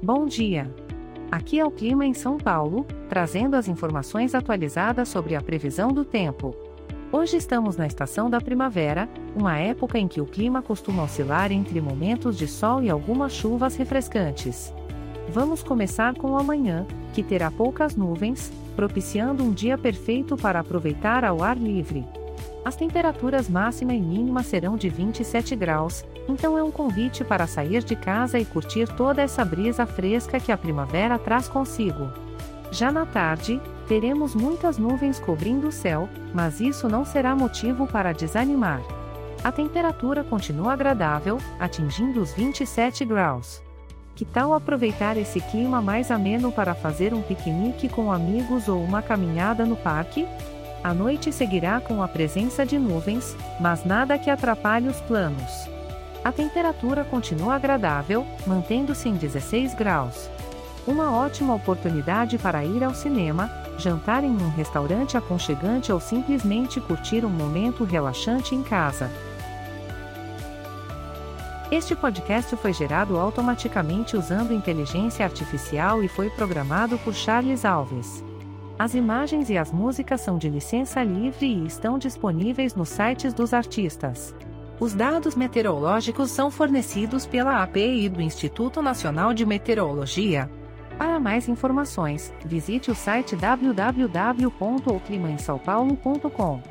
Bom dia! Aqui é o clima em São Paulo, trazendo as informações atualizadas sobre a previsão do tempo. Hoje estamos na estação da primavera, uma época em que o clima costuma oscilar entre momentos de sol e algumas chuvas refrescantes. Vamos começar com o amanhã, que terá poucas nuvens, propiciando um dia perfeito para aproveitar ao ar livre. As temperaturas máxima e mínima serão de 27 graus, então é um convite para sair de casa e curtir toda essa brisa fresca que a primavera traz consigo. Já na tarde, teremos muitas nuvens cobrindo o céu, mas isso não será motivo para desanimar. A temperatura continua agradável, atingindo os 27 graus. Que tal aproveitar esse clima mais ameno para fazer um piquenique com amigos ou uma caminhada no parque? A noite seguirá com a presença de nuvens, mas nada que atrapalhe os planos. A temperatura continua agradável, mantendo-se em 16 graus. Uma ótima oportunidade para ir ao cinema, jantar em um restaurante aconchegante ou simplesmente curtir um momento relaxante em casa. Este podcast foi gerado automaticamente usando inteligência artificial e foi programado por Charles Alves. As imagens e as músicas são de licença livre e estão disponíveis nos sites dos artistas. Os dados meteorológicos são fornecidos pela API do Instituto Nacional de Meteorologia. Para mais informações, visite o site www.oclimaemsaopaulo.com.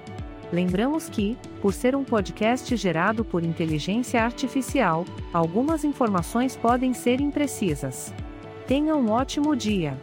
Lembramos que, por ser um podcast gerado por inteligência artificial, algumas informações podem ser imprecisas. Tenha um ótimo dia!